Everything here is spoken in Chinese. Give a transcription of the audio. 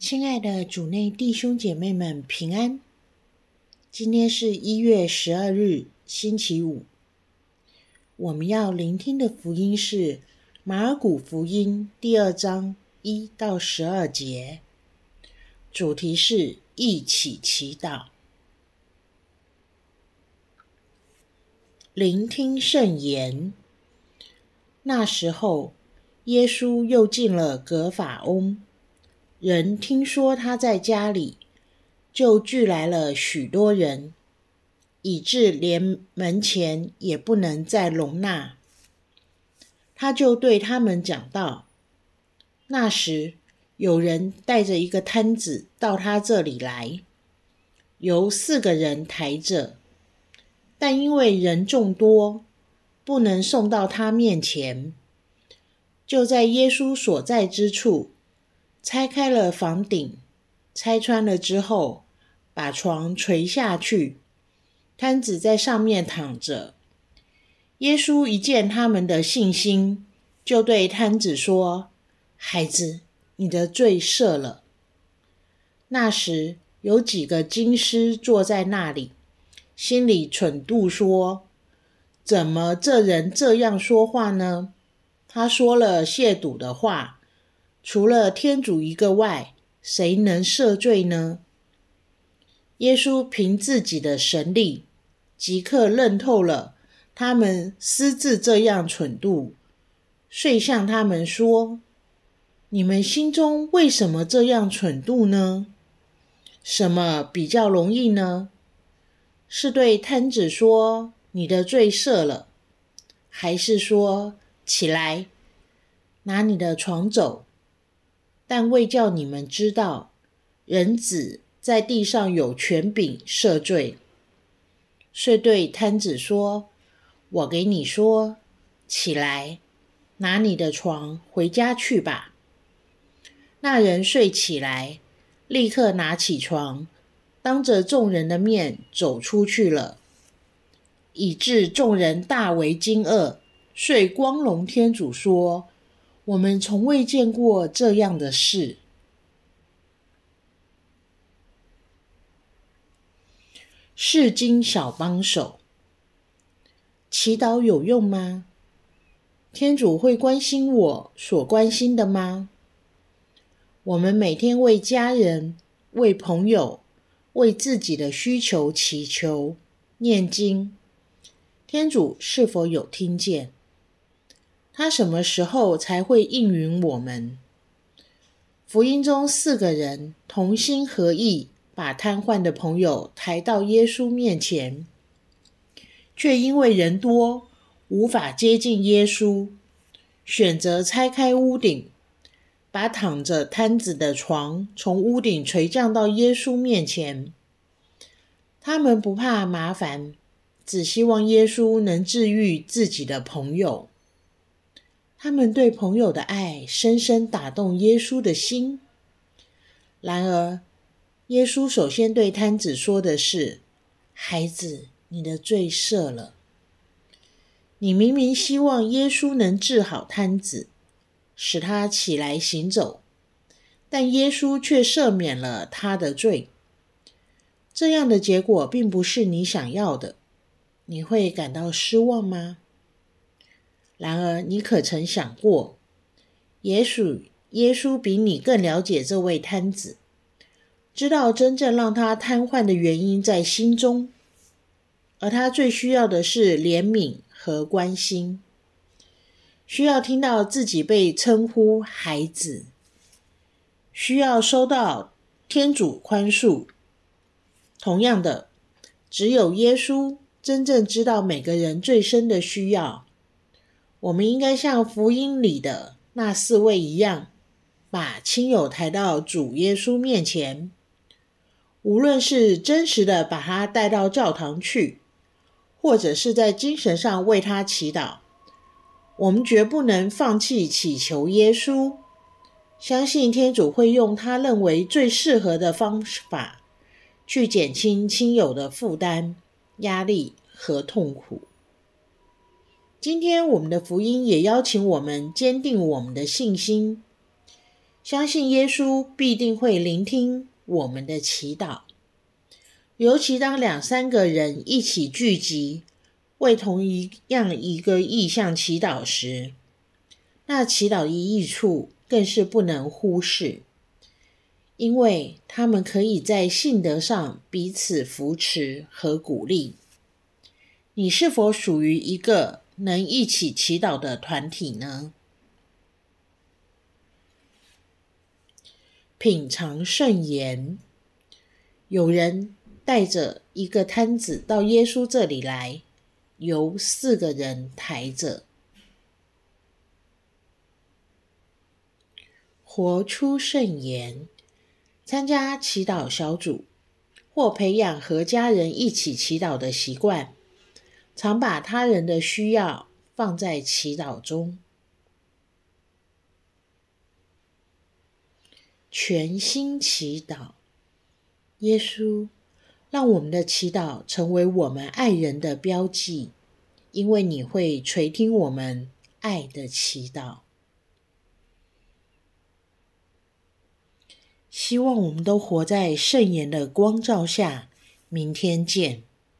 亲爱的主内弟兄姐妹们平安。今天是一月十二日，星期五。我们要聆听的福音是马尔谷福音第二章一到十二节，主题是一起祈祷。聆听圣言。那时候，耶稣又进了格法翁。人听说他在家里，就聚来了许多人，以致连门前也不能再容纳。他就对他们讲道：那时有人带着一个瘫子到他这里来，由四个人抬着，但因为人众多，不能送到他面前，就在耶稣所在之处。拆开了房顶，拆穿了之后，把床垂下去，瘫子在上面躺着。耶稣一见他们的信心，就对瘫子说：“孩子，你的罪赦了。”那时有几个经师坐在那里，心里蠢度说：“怎么这人这样说话呢？他说了亵渎的话。”除了天主一个外，谁能赦罪呢？耶稣凭自己的神力，即刻认透了他们私自这样蠢度，遂向他们说：“你们心中为什么这样蠢度呢？什么比较容易呢？是对瘫子说你的罪赦了，还是说起来，拿你的床走？”但未叫你们知道，人子在地上有权柄赦罪，遂对瘫子说：“我给你说，起来，拿你的床回家去吧。”那人睡起来，立刻拿起床，当着众人的面走出去了，以致众人大为惊愕，遂光荣天主说。我们从未见过这样的事。释经小帮手，祈祷有用吗？天主会关心我所关心的吗？我们每天为家人、为朋友、为自己的需求祈求、念经，天主是否有听见？他什么时候才会应允我们？福音中四个人同心合意，把瘫痪的朋友抬到耶稣面前，却因为人多，无法接近耶稣，选择拆开屋顶，把躺着瘫子的床从屋顶垂降到耶稣面前。他们不怕麻烦，只希望耶稣能治愈自己的朋友。他们对朋友的爱深深打动耶稣的心。然而，耶稣首先对瘫子说的是：“孩子，你的罪赦了。”你明明希望耶稣能治好瘫子，使他起来行走，但耶稣却赦免了他的罪。这样的结果并不是你想要的，你会感到失望吗？然而，你可曾想过，也许耶稣比你更了解这位瘫子，知道真正让他瘫痪的原因在心中，而他最需要的是怜悯和关心，需要听到自己被称呼孩子，需要收到天主宽恕。同样的，只有耶稣真正知道每个人最深的需要。我们应该像福音里的那四位一样，把亲友抬到主耶稣面前。无论是真实的把他带到教堂去，或者是在精神上为他祈祷，我们绝不能放弃祈求耶稣。相信天主会用他认为最适合的方法，去减轻亲友的负担、压力和痛苦。今天我们的福音也邀请我们坚定我们的信心，相信耶稣必定会聆听我们的祈祷。尤其当两三个人一起聚集，为同一样一个意向祈祷时，那祈祷的益处更是不能忽视，因为他们可以在信德上彼此扶持和鼓励。你是否属于一个能一起祈祷的团体呢？品尝圣言，有人。带着一个摊子到耶稣这里来，由四个人抬着。活出圣言，参加祈祷小组或培养和家人一起祈祷的习惯，常把他人的需要放在祈祷中。全心祈祷，耶稣。让我们的祈祷成为我们爱人的标记，因为你会垂听我们爱的祈祷。希望我们都活在圣言的光照下。明天见。